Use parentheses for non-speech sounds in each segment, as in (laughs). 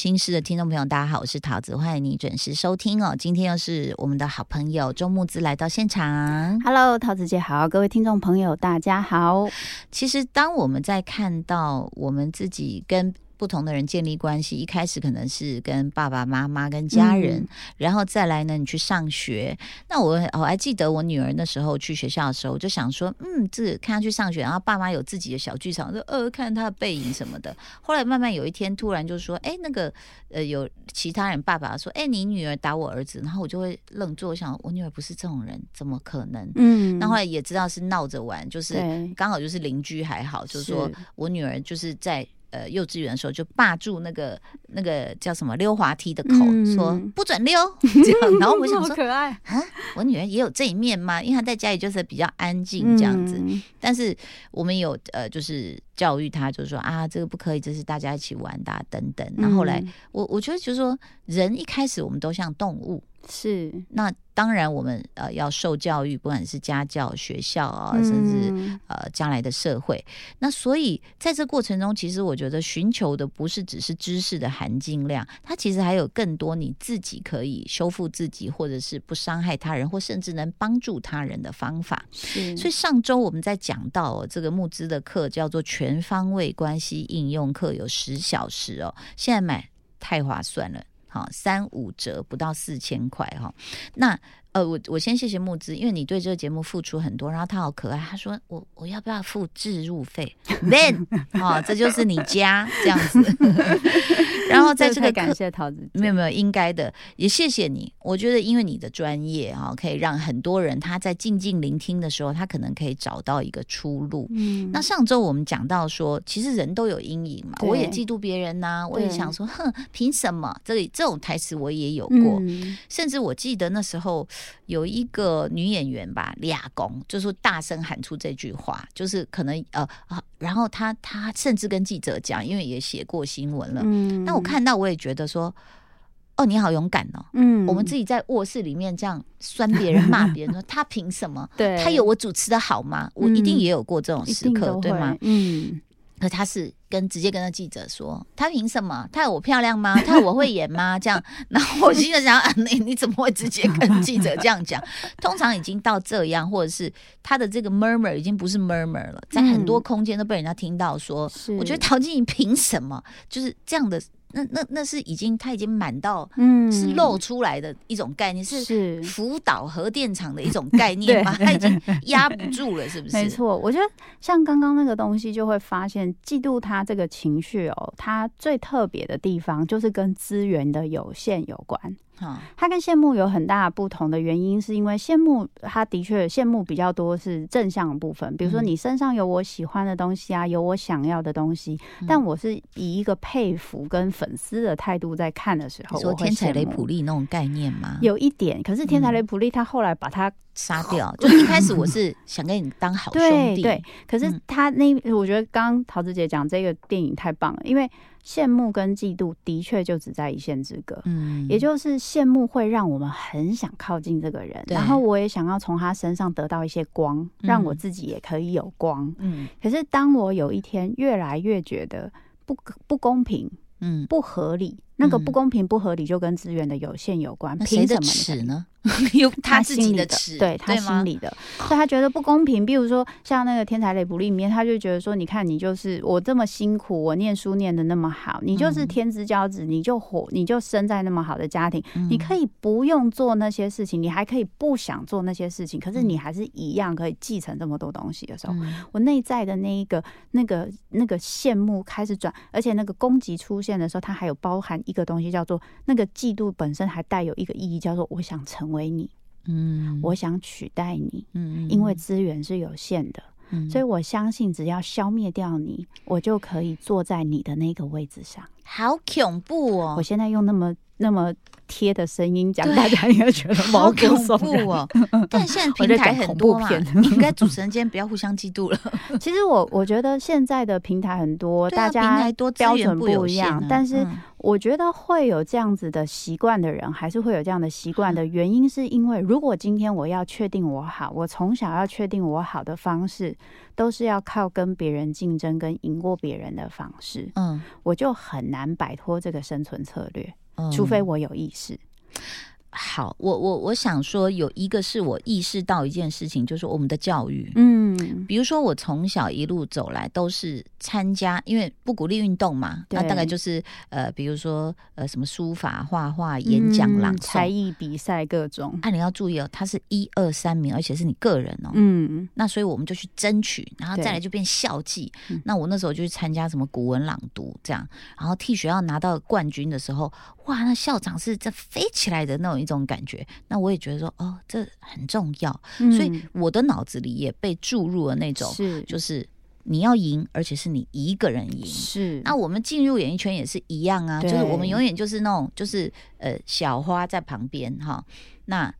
心事的听众朋友，大家好，我是桃子，欢迎你准时收听哦。今天又是我们的好朋友周木子来到现场。Hello，桃子姐好，各位听众朋友大家好。其实，当我们在看到我们自己跟不同的人建立关系，一开始可能是跟爸爸妈妈、跟家人，嗯然后再来呢，你去上学。那我我还记得我女儿那时候去学校的时候，我就想说，嗯，这看她去上学，然后爸妈有自己的小剧场，说呃，看她的背影什么的。后来慢慢有一天，突然就说，哎，那个呃，有其他人爸爸说，哎，你女儿打我儿子，然后我就会愣住，我想我女儿不是这种人，怎么可能？嗯那后来也知道是闹着玩，就是刚好就是邻居还好，就是说我女儿就是在呃幼稚园的时候就霸住那个那个叫什么溜滑梯的口，嗯说不准溜 (laughs) 这样。然后我想说，可爱啊，我女儿也有这一面吗？因为她在家里就是比较安静这样子，嗯但是我们有呃就是教育她，就是说啊这个不可以，这是大家一起玩的、啊、等等。然后后来嗯我我觉得就是说人一开始我们都像动物，是那当然，我们呃要受教育，不管是家教、学校啊，嗯甚至呃将来的社会。那所以在这过程中，其实我觉得寻求的不是只是知识的含金量，它其实还有更多你自己可以修复自己，或者是不伤害他人，或甚至能帮助他人的方法。是，所以上周我们在讲到、哦、这个募资的课叫做全方位关系应用课，有十小时哦，现在买太划算了。好，三五折不到四千块哈。那呃，我我先谢谢木子，因为你对这个节目付出很多，然后他好可爱，他说我我要不要付置入费？Then (laughs) 哦，这就是你家这样子。(laughs) 然后在这个感谢桃子，没有没有，应该的，也谢谢你。我觉得因为你的专业哈、可以让很多人他在静静聆听的时候，他可能可以找到一个出路。嗯那上周我们讲到说，其实人都有阴影嘛，我也嫉妒别人呐、我也想说，哼，凭什么？这里这种台词我也有过，嗯甚至我记得那时候有一个女演员吧，俩公，就是大声喊出这句话，就是可能呃啊，然后她她甚至跟记者讲，因为也写过新闻了，嗯那我看到我也觉得说，哦，你好勇敢哦。嗯我们自己在卧室里面这样酸别人、骂别人，说他凭什么？(laughs) 对他有我主持的好吗？我一定嗯也有过这种时刻，对吗？嗯，可他是跟直接跟那记者说，他凭什么？他有我漂亮吗？他有我会演吗？这样，然后我心里想，(laughs) 啊，你你怎么会直接跟记者这样讲？通常已经到这样，或者是他的这个 murmur 已经不是 murmur 了，在很多嗯空间都被人家听到说，是我觉得陶晶莹凭什么就是这样的？那那那是已经他已经满到嗯是露出来的一种概念，是是福岛核电厂的一种概念 (laughs) 吗？它已经压不住了，是不是？没错，我觉得像刚刚那个东西，就会发现嫉妒他这个情绪哦，它最特别的地方就是跟资源的有限有关。哈，它跟羡慕有很大的不同的原因，是因为羡慕它的确羡慕比较多是正向的部分，比如说嗯。你身上有我喜欢的东西啊，有我想要的东西，嗯。但我是以一个佩服跟粉丝的态度在看的时候，你说天才雷普利那种概念吗？有一点，可是天才嗯。雷普利他后来把他杀掉，(laughs) 就一开始我是想跟你当好兄弟，对对，可是嗯。他那，我觉得刚刚桃子姐讲这个电影太棒了，因为羡慕跟嫉妒的确就只在一线之隔。嗯也就是羡慕会让我们很想靠近这个人，然后我也想要从他身上得到一些光，让我嗯自己也可以有光。嗯可是当我有一天越来越觉得不不公平、嗯，不合理，那个嗯不公平、不合理就跟资源的有限有关。凭什么呢？(laughs) 有他自己的尺，对他心里的，所以他觉得不公平。比如说像那个《天才雷普利》里面，他就觉得说，你看你就是我这么辛苦，我念书念的那么好，你就是嗯。天之骄子，你就活，你就生在那么好的家庭，你可以以不用做那些事情，你还可以不想做那些事情，可是嗯。你还是一样可以继承这么多东西的时候，嗯。我内在的那一个、那个、那个羡慕开始转，而且那个攻击出现的时候，它还有包含一个东西，叫做那个嫉妒本身还带有一个意义，叫做我想成为你，嗯我想取代你，嗯因为资源是有限的，嗯所以我相信只要消灭掉你，我就可以坐在你的那个位置上。好恐怖哦我！现在用那么那么贴的声音讲，大家应该觉得毛好骨恐悚然。怖哦！但现在 (laughs) 平台很多嘛，(laughs) 应该主持人间不要互相嫉妒了。(laughs) 其实我我觉得现在的平台很多，大家标准不一样，啊但是嗯我觉得会有这样子的习惯的人，还是会有这样的习惯的原因，是因为如果今天我要确定我好，我从小要确定我好的方式，都是要靠跟别人竞争跟赢过别人的方式，嗯，我就很难摆脱这个生存策略，嗯除非我有意识。好，我我我想说，有一个是我意识到一件事情，就是我们的教育。嗯，比如说，我从小一路走来都是参加，因为不鼓励运动嘛，那大概就是呃，比如说呃，什么书法、画画、演讲、朗嗯才诵。艺比赛各种。啊，你要注意哦，它是一二三名，而且是你个人哦。嗯，那所以我们就去争取，然后再来就变校际嗯。那我那时候就去参加什么古文朗读这样，然后替学校拿到冠军的时候，哇，那校长是这飞起来的那种一种感觉。那我也觉得说，哦，这很重要，所以嗯。我的脑子里也被注入了那种，是。就是你要赢，而且是你一个人赢。是。那我们进入演艺圈也是一样啊，就是我们永远就是那种就是呃小花在旁边哈，那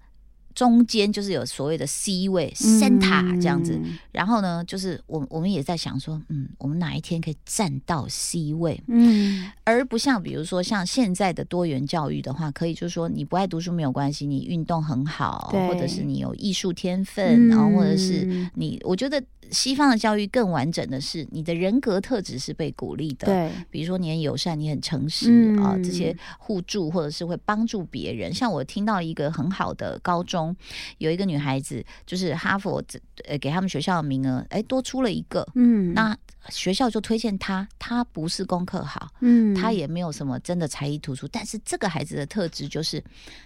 中间就是有所谓的 C 位 center 这样子，嗯然后呢，就是我我们也在想说，嗯，我们哪一天可以站到 C 位，嗯，而不像比如说像现在的多元教育的话，可以就是说你不爱读书没有关系，你运动很好，或者是你有艺术天分，然后或者是嗯你，我觉得西方的教育更完整的是你的人格特质是被鼓励的，对，比如说你很友善，你很诚实嗯。啊、这些互助或者是会帮助别人。像我听到一个很好的高中，有一个女孩子，就是哈佛呃给他们学校的名额，哎多出了一个，嗯，那学校就推荐他，他不是功课好，嗯，他也没有什么真的才艺突出，但是这个孩子的特质就是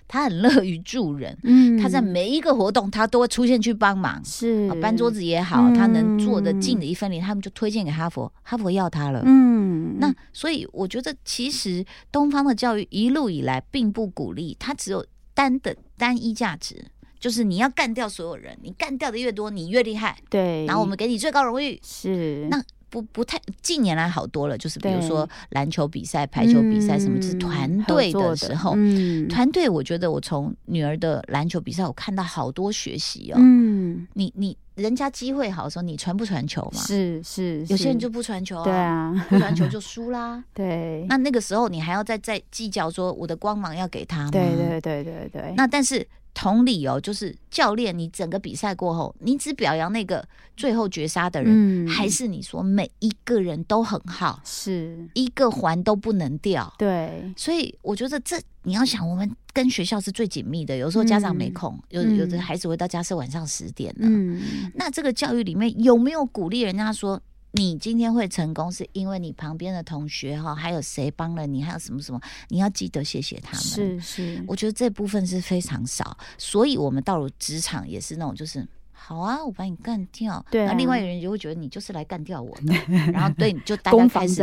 他很乐于助人。嗯，他在每一个活动，他都会出现去帮忙，是啊，搬桌，子也好，他能做的嗯尽的一份力，他们就推荐给哈佛，哈佛要他了。嗯，那所以我觉得，其实东方的教育一路以来并不鼓励，它只有单的单一价值，就是你要干掉所有人，你干掉的越多，你越厉害，对，然后我们给你最高荣誉。是那不不太近年来好多了，就是比如说篮球比赛、排球比赛什么，就是嗯团队的时候。嗯，团队，我觉得我从女儿的篮球比赛，我看到好多学习哦。嗯，你你人家机会好的时候，你传不传球嘛？是是，是有些人就不传球啊，对，啊，不传球就输啦。(laughs) 对，那那个时候你还要再再计较说我的光芒要给他吗？对对对对对，那但是同理哦，就是教练，你整个比赛过后，你只表扬那个最后绝杀的人，嗯还是你说每一个人都很好，是，一个环都不能掉？对，所以我觉得这你要想，我们跟学校是最紧密的。有时候家长没空，有嗯有的孩子回到家是晚上十点了。嗯，那这个教育里面有没有鼓励人家说？你今天会成功，是因为你旁边的同学哈，还有谁帮了你，还有什么什么，你要记得谢谢他们。是是，我觉得这部分是非常少，所以我们到了职场也是那种就是。好啊，我把你干掉。对啊那另外一个人就会觉得你就是来干掉我的，然后对你就大家 (laughs) 攻开始。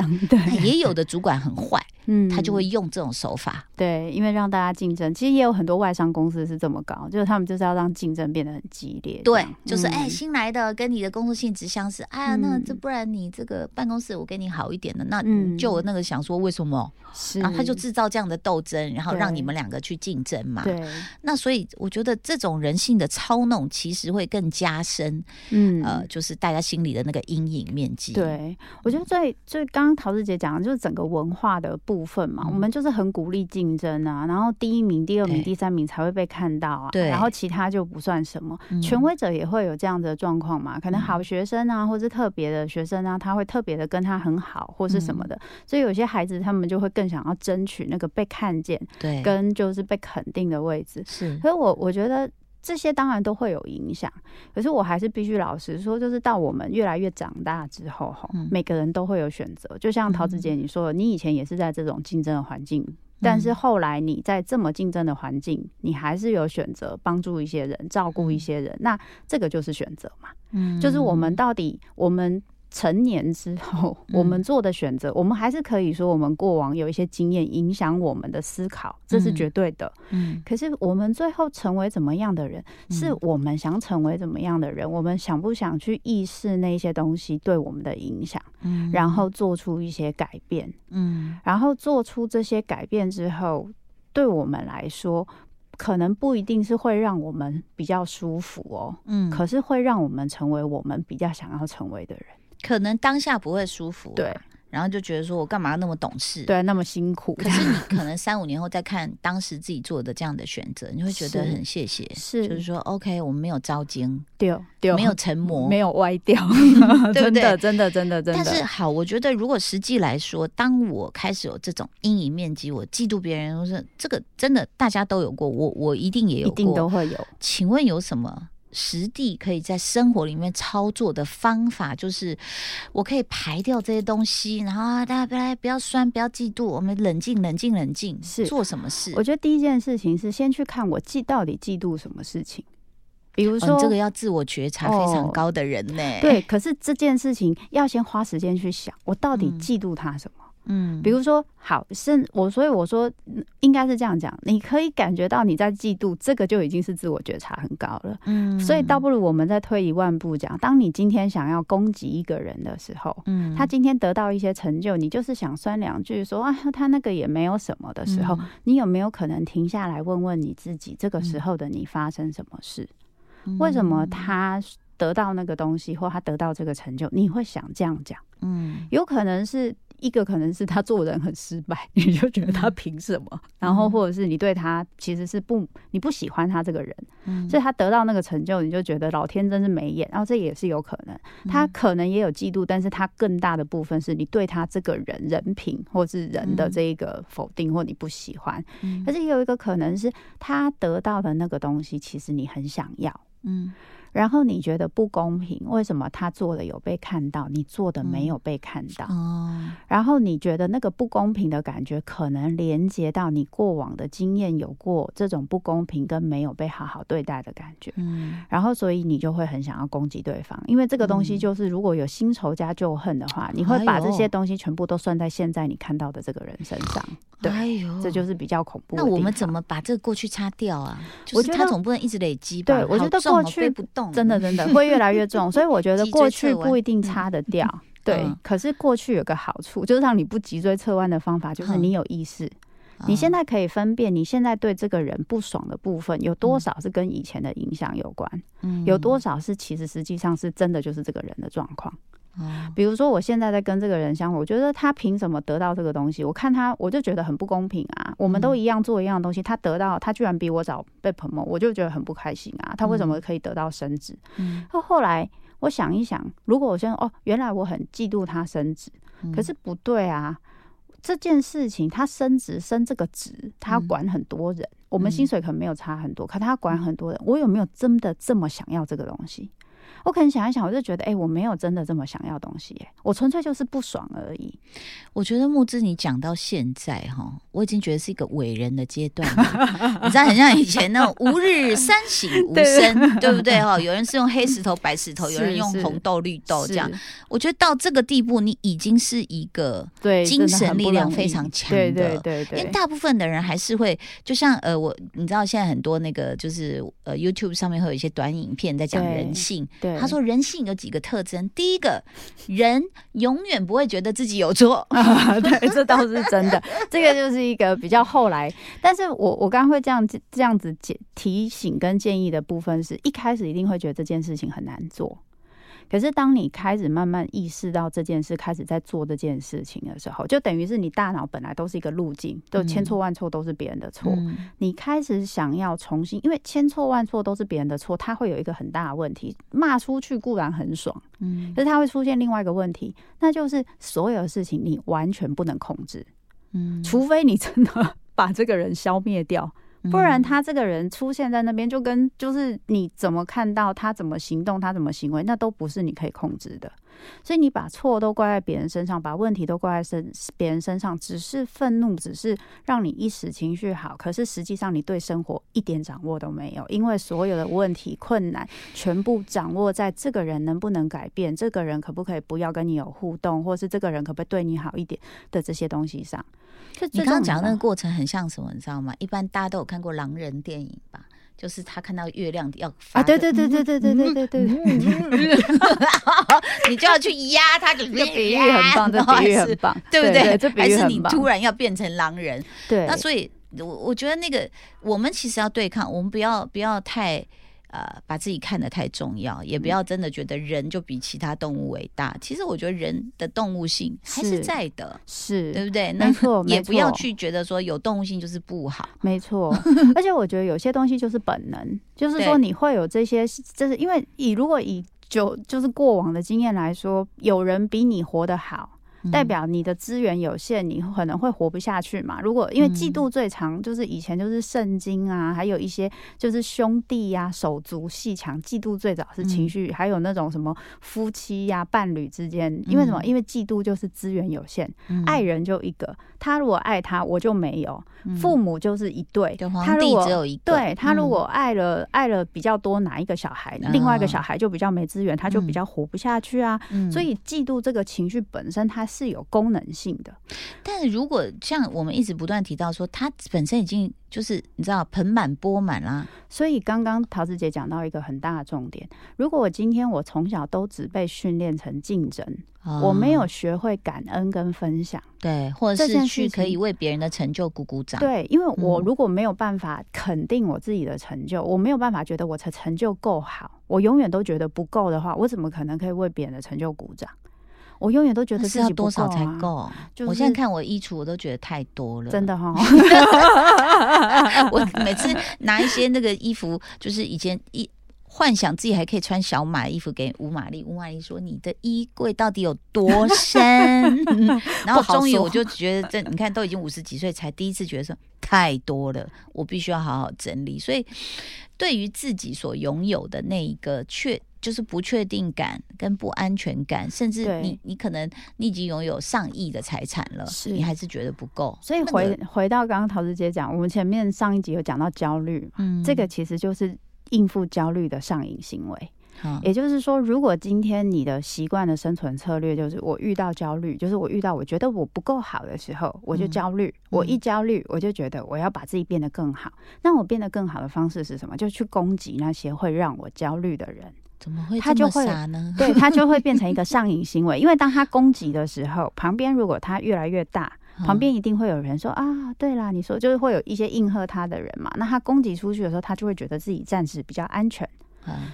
也有的主管很坏，嗯他就会用这种手法。对，因为让大家竞争，其实也有很多外商公司是这么搞，就是他们就是要让竞争变得很激烈对，，就是哎，嗯新来的跟你的工作性质相似，哎呀，那嗯这不然你这个办公室我给你好一点的，那嗯就有那个想说为什么？是，然后他就制造这样的斗争，然后让你们两个去竞争嘛。对，那所以我觉得这种人性的操弄其实会更加深，嗯呃，就是大家心里的那个阴影面积。，对，我觉得最最刚刚陶子姐讲的就是整个文化的部分嘛，嗯。我们就是很鼓励竞争啊，然后第一名、第二名、第三名才会被看到啊，对。然后其他就不算什么。嗯。权威者也会有这样子的状况嘛，可能好学生啊，或是特别的学生啊，他会特别的跟他很好，或是什嗯么的，所以有些孩子他们就会更想要争取那个被看见对，跟就是被肯定的位置。是。所以我我觉得这些当然都会有影响，可是我还是必须老实说，就是到我们越来越长大之后，哈、嗯每个人都会有选择。就像桃子姐你说的，你以前也是在这种竞争的环境。但是后来你在这么竞争的环境，你还是有选择帮助一些人、照顾一些人，那这个就是选择嘛。嗯就是我们到底我们成年之后，嗯。我们做的选择，我们还是可以说我们过往有一些经验影响我们的思考，这是嗯。绝对的。嗯。可是我们最后成为怎么样的人，是嗯我们想成为怎么样的人，我们想不想去意识那些东西对我们的影响，嗯。然后做出一些改变，嗯。然后做出这些改变之后。对我们来说，可能不一定是会让我们比较舒服哦，嗯，可是会让我们成为我们比较想要成为的人。可能当下不会舒服，对，然后就觉得说我干嘛那么懂事？。对，那么辛苦，可是你可能三五年后再看当时自己做的这样的选择，你会觉得很谢谢，是就是说 OK，我们没有招精，丢丢没有成魔，(laughs) 没有歪掉，(laughs) 对不对真的真的真的真的。但是好，我觉得如果实际来说，当我开始有这种阴影面积，我嫉妒别人，我说这个真的大家都有过，我我一定也有一定都过。会有。请问有什么实地可以在生活里面操作的方法？就是我可以排掉这些东西，然后啊大家不要不要酸，不要嫉妒，我们冷静冷静冷静，是做什么事？我觉得第一件事情是先去看我嫉到底嫉妒什么事情，比如哦说、你这个要自我觉察非常哦高的人呢、对，可是这件事情要先花时间去想，我到底嗯嫉妒他什么？嗯，比如说，好，是我，所以我说嗯应该是这样讲，你可以感觉到你在嫉妒，这个就已经是自我觉察很高了。嗯所以倒不如我们再推一万步讲，当你今天想要攻击一个人的时候，嗯他今天得到一些成就，你就是想酸两句说啊，他那个也没有什么的时候，嗯你有没有可能停下来问问你自己，这个时候的你发生什么事？为什么他得到那个东西，或他得到这个成就，你会想这样讲？嗯有可能是一个，可能是他做人很失败，(laughs) 你就觉得他凭什么？然后或者是你对他其实是不你不喜欢他这个人，嗯所以他得到那个成就，你就觉得老天真是没眼。然后这也是有可能，他可能也有嫉妒，但是他更大的部分是你对他这个人人品或是人的嗯这一个否定或你不喜欢。嗯可是也有一个可能是他得到的那个东西，其实你很想要。嗯然后你觉得不公平，为什么他做的有被看到，你做的没有被看到？哦。然后你觉得那个不公平的感觉，可能连接到你过往的经验，有过这种不公平跟没有被好好对待的感觉。嗯。然后，所以你就会很想要攻击对方，因为这个东西嗯。就是，如果有新仇加旧恨的话，你会把这些东西全部都算在现在你看到的这个人身上，对哎，这就是比较恐怖的那我们怎么把这个过去擦掉啊？就是我觉得他总不能一直累积吧？对我觉得过去不动，真的真的 (laughs) 会越来越重，所以我觉得 (laughs) 过去不一定擦得掉。对嗯，可是过去有个好处，就是让你不脊椎侧弯的方法，就是嗯。你有意识，你现在在可以分辨你现在对这个人不爽的部分有多嗯。少是跟以前的影响有关，有多少是其实实际上是真的就是这个人的状况。哦比如说，我现在在跟这个人相处，我觉得他凭什么得到这个东西？我看他，我就觉得很不公平啊！我们都嗯一样做一样的东西，他得到，他居然比我早被 promote，我就觉得很不开心啊！他为什么可以得到升职？嗯那后来我想一想，如果我现在哦，原来我很嫉妒他升职，嗯可是不对啊！这件事情他升职升这个职，他管很多人，我们嗯薪水可能没有差很多，可他管很多人，我有没有真的这么想要这个东西？我可能想一想，我就觉得，哎、我没有真的这么想要东西、哎，我纯粹就是不爽而已。我觉得木之你讲到现在哈，我已经觉得是一个伟人的阶段了，你知道，很像以前那种吾日三省吾身，对不对哈？有人是用黑石头、白石头，有人用是红豆、绿豆这样。我觉得到这个地步，你已经是一个对，精神力量非常强对的对对对，因为大部分的人还是会，就像呃，我你知道现在很多那个就是呃 YouTube 上面会有一些短影片在讲人性。对他说人性有几个特征，第一个，人永远不会觉得自己有错。(laughs) 啊，对，这倒是真的。(laughs) 这个就是一个比较后来，但是我我刚刚会这样这样子提提醒跟建议的部分是，一开始一定会觉得这件事情很难做。可是，当你开始慢慢意识到这件事，开始在做这件事情的时候，就等于是你大脑本来都是一个路径，都千错万错都是别人的错。嗯你开始想要重新，因为千错万错都是别人的错，它会有一个很大的问题。骂出去固然很爽，嗯可是它会出现另外一个问题，那就是所有的事情你完全不能控制，嗯除非你真的 (laughs) 把这个人消灭掉，不然他这个人出现在那边，就跟就是你怎么看到他怎么行动，他怎么行为，那都不是你可以控制的。所以你把错都怪在别人身上，把问题都怪在身别人身上，只是愤怒，只是让你一时情绪好，可是实际上你对生活一点掌握都没有，因为所有的问题困难全部掌握在这个人能不能改变，这个人可不可以不要跟你有互动，或是这个人可不可以对你好一点的这些东西上。就你刚刚讲那个个。过程很像什么，你知道吗？一般大家都有看过狼人电影吧？就是他看到月亮要发啊，对对对对对对对对对，(laughs) 你就要去压他，这这比喻很棒，这比喻很棒，对不对？这比还是你。突然要变成狼人？对，那所以我我觉得那个我们其实要对抗，我们不要不要太。呃，把自己看得太重要，也不要真的觉得人就比其他动物伟大。其实我觉得人的动物性还是在的，是对不对？没错，也不要去觉得说有动物性就是不好。没错，(laughs) 而且我觉得有些东西就是本能，就是说你会有这些，就是因为以如果以就就是过往的经验来说，有人比你活得好。代表你的资源有限，你可能会活不下去嘛。如果因为嫉妒最长，就是以前就是圣经啊，还有一些就是兄弟呀、手足细强，嫉妒最早是情绪，还有那种什么夫妻呀、伴侣之间，因为什么？因为嫉妒就是资源有限，爱人就一个，他如果爱他，我就没有；父母就是一对，他如果只有一个，对他如果爱了爱了比较多哪一个小孩，另外一个小孩就比较没资源，他就比较活不下去啊。所以嫉妒这个情绪本身，它。是有功能性的，但是如果像我们一直不断提到说，他本身已经就是你知道盆满钵满啦，所以刚刚桃子姐讲到一个很大的重点，如果我今天我从小都只被训练成竞争，我没有学会感恩跟分享，对，或者是去可以为别人的成就鼓鼓掌，对，因为我如果没有办法肯定我自己的成就，我没有办法觉得我的成就够好，我永远都觉得不够的话，我怎么可能可以为别人的成就鼓掌？我永远都觉得是要多少才够？我现在看我衣橱，我都觉得太多了。真的哈，(laughs) 我每次拿一些那个衣服，就是以前一幻想自己还可以穿小码衣服给吴玛丽。吴玛丽说：“你的衣柜到底有多深？” (laughs) 然后终于我就觉得，这你看都已经五十几岁，才第一次觉得说太多了，我必须要好好整理。所以，对于自己所拥有的那一个确。就是不确定感跟不安全感，甚至你你可能你已经拥有上亿的财产了，你还是觉得不够。所以回回到刚刚陶子姐讲，我们前面上一集有讲到焦虑，嗯，这个其实就是应付焦虑的上瘾行为。也就是说，如果今天你的习惯的生存策略就是我遇到焦虑，就是我遇到我觉得我不够好的时候，我就焦虑。我一焦虑，我就觉得我要把自己变得更好。那我变得更好的方式是什么？就去攻击那些会让我焦虑的人。怎么会他就会呢？(laughs) 对他就会变成一个上瘾行为，因为当他攻击的时候，旁边如果他越来越大，(laughs) 旁边一定会有人说啊，对啦，你说就是会有一些应和他的人嘛。那他攻击出去的时候，他就会觉得自己暂时比较安全，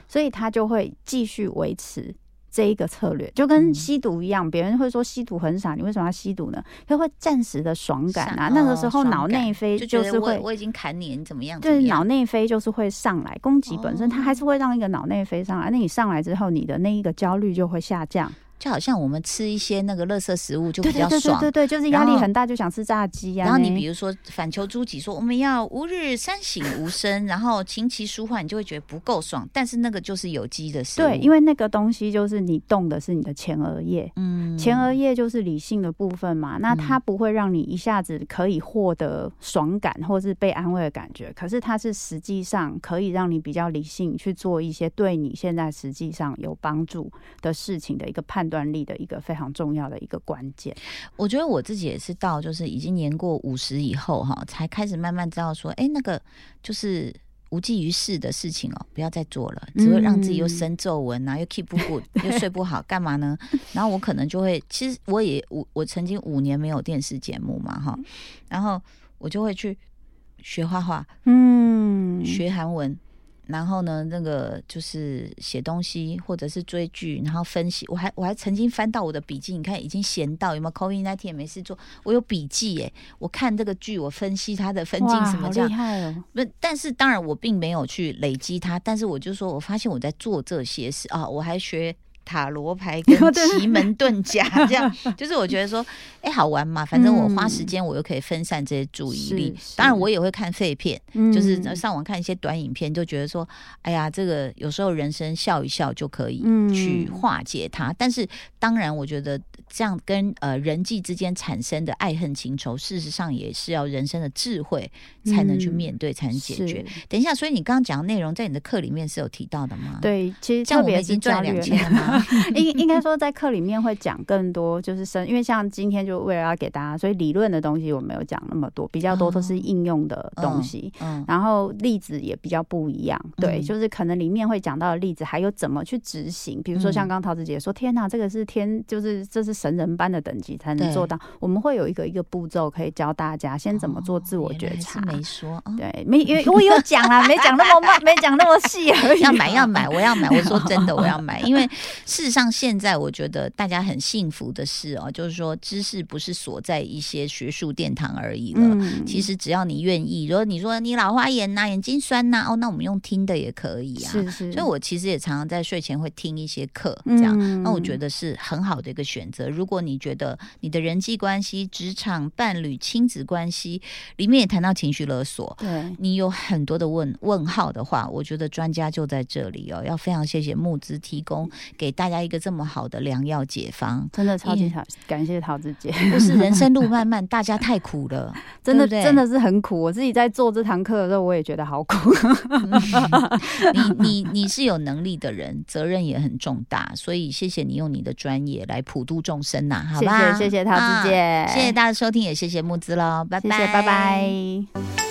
所以他就会继续维持。这一个策略就跟吸毒一样，别人会说吸毒很傻，你为什么要吸毒呢？他会暂时的爽感啊，那个时候脑内啡就是会，我已经砍你，你怎么样？就是脑内啡就是会上来攻击本身，它还是会让一个脑内啡上来。那你上来之后，你的那一个焦虑就会下降。就好像我们吃一些那个垃圾食物就比较爽，对对对对，就是压力很大就想吃炸鸡呀。然后你比如说反求诸己，说我们要吾日三省吾身，然后琴棋书画，你就会觉得不够爽。但是那个就是有机的食物，对，因为那个东西就是你动的是你的前额叶，嗯，前额叶就是理性的部分嘛，那它不会让你一下子可以获得爽感或是被安慰的感觉，可是它是实际上可以让你比较理性去做一些对你现在实际上有帮助的事情的一个判。断。断力的一个非常重要的一个关键，我觉得我自己也是到就是已经年过五十以后哈，才开始慢慢知道说，哎，那个就是无济于事的事情哦，不要再做了，只会让自己又生皱纹啊，又 keep 不 good，又睡不好，干嘛呢？然后我可能就会，其实我也我，我曾经五年没有电视节目嘛哈，然后我就会去学画画，嗯，学韩文。然后呢，那个就是写东西，或者是追剧，然后分析。我还我还曾经翻到我的笔记，你看已经闲到有没有？COVID 那天也没事做，我有笔记耶。我看这个剧，我分析它的分镜什么这样。厉害哦！不，但是当然我并没有去累积它，但是我就说我发现我在做这些事啊，我还学。塔罗牌跟 (laughs) 奇门遁甲 (laughs) 这样，就是我觉得说，哎，好玩嘛，反正我花时间，我又可以分散这些注意力。当然，我也会看废片，就是上网看一些短影片，就觉得说，哎呀，这个有时候人生笑一笑就可以去化解它。但是，当然，我觉得这样跟呃人际之间产生的爱恨情仇，事实上也是要人生的智慧才能去面对，才能解决。等一下，所以你刚刚讲的内容，在你的课里面是有提到的吗？对，其实像我们已经赚两千了吗？(laughs) 应应该说在课里面会讲更多，就是深，因为像今天就为了要给大家，所以理论的东西我没有讲那么多，比较多都是应用的东西。嗯，然后例子也比较不一样，对，就是可能里面会讲到的例子，还有怎么去执行。比如说像刚桃子姐说，天哪，这个是天，就是这是神人般的等级才能做到。我们会有一个一个步骤可以教大家，先怎么做自我觉察。没说，对，没因为我有讲啊，没讲那么慢，没讲那么细而已。(laughs) 要买要买，我要买。我说真的，我要买，因为事实上现在我觉得大家很幸福的是哦，就是说知识不是锁在一些学术殿堂而已了。其实只要你愿意，如果你说你老花眼呐、眼睛酸呐，哦，那我们用听的也可以啊。是是。所以我其实也常常在睡前会听一些课，这样，那我觉得是很好的一个选择。如果你觉得你的人际关系、职场、伴侣、亲子关系里面也谈到情绪勒索，对你有很多的问问号的话，我觉得专家就在这里哦，要非常谢谢木子提供给大家一个这么好的良药解方，真的超级好，感谢桃子姐。不是人生路漫漫，大家太苦了，(laughs) 真的真的是很苦。我自己在做这堂课的时候，我也觉得好苦。(laughs) 你你你是有能力的人，责任也很重大，所以谢谢你用你的专业来普度众生呐，好吧？谢谢谢谢桃子姐，谢谢大家收听，也谢谢木子喽，拜拜拜拜。